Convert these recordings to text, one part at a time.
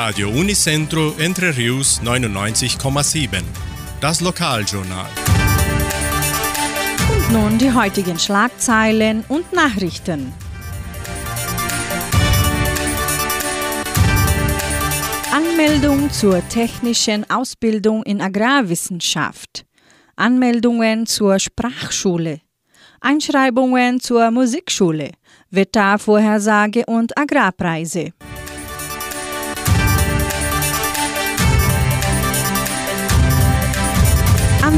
Radio Unicentro Entre Rius 99,7. Das Lokaljournal. Und nun die heutigen Schlagzeilen und Nachrichten. Anmeldung zur technischen Ausbildung in Agrarwissenschaft. Anmeldungen zur Sprachschule. Einschreibungen zur Musikschule. Wettervorhersage und Agrarpreise.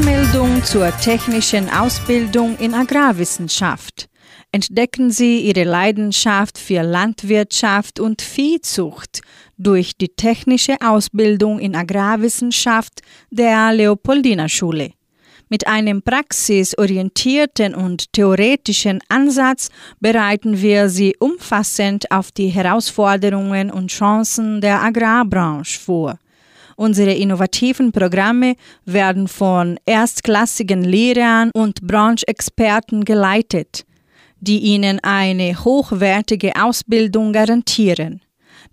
Anmeldung zur technischen Ausbildung in Agrarwissenschaft. Entdecken Sie Ihre Leidenschaft für Landwirtschaft und Viehzucht durch die technische Ausbildung in Agrarwissenschaft der Leopoldina Schule. Mit einem praxisorientierten und theoretischen Ansatz bereiten wir Sie umfassend auf die Herausforderungen und Chancen der Agrarbranche vor. Unsere innovativen Programme werden von erstklassigen Lehrern und Branchexperten geleitet, die Ihnen eine hochwertige Ausbildung garantieren.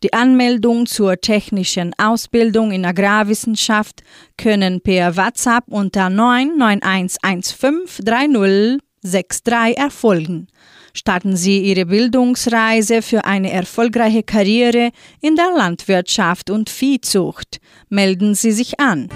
Die Anmeldung zur technischen Ausbildung in Agrarwissenschaft können per WhatsApp unter 991153063 erfolgen starten Sie Ihre Bildungsreise für eine erfolgreiche Karriere in der Landwirtschaft und Viehzucht. Melden Sie sich an.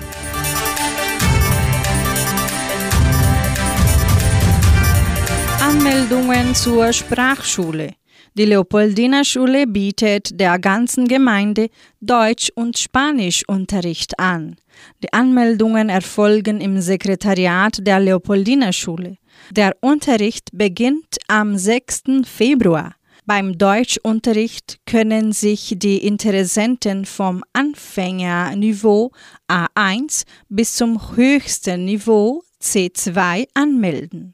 Anmeldungen zur Sprachschule. Die Leopoldina Schule bietet der ganzen Gemeinde Deutsch- und Spanischunterricht an. Die Anmeldungen erfolgen im Sekretariat der Leopoldina Schule. Der Unterricht beginnt am 6. Februar. Beim Deutschunterricht können sich die Interessenten vom Anfängerniveau A1 bis zum höchsten Niveau C2 anmelden.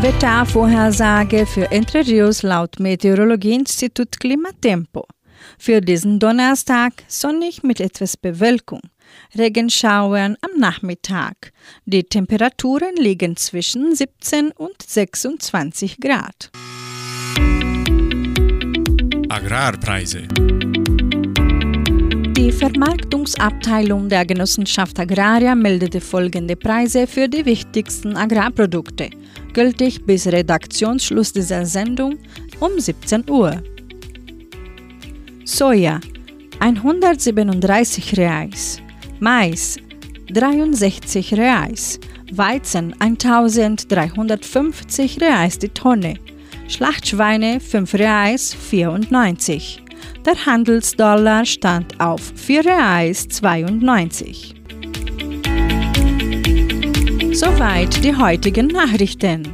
Wettervorhersage für Entre Rios laut Meteorologieinstitut Klimatempo. Für diesen Donnerstag sonnig mit etwas Bewölkung. Regenschauern am Nachmittag. Die Temperaturen liegen zwischen 17 und 26 Grad. Agrarpreise. Die Vermarktungsabteilung der Genossenschaft Agraria meldete folgende Preise für die wichtigsten Agrarprodukte, gültig bis Redaktionsschluss dieser Sendung um 17 Uhr. Soja 137 Reais, Mais 63 Reais, Weizen 1350 Reais die Tonne, Schlachtschweine 5 Reais 94. Der Handelsdollar stand auf 4 Reais 92. Soweit die heutigen Nachrichten.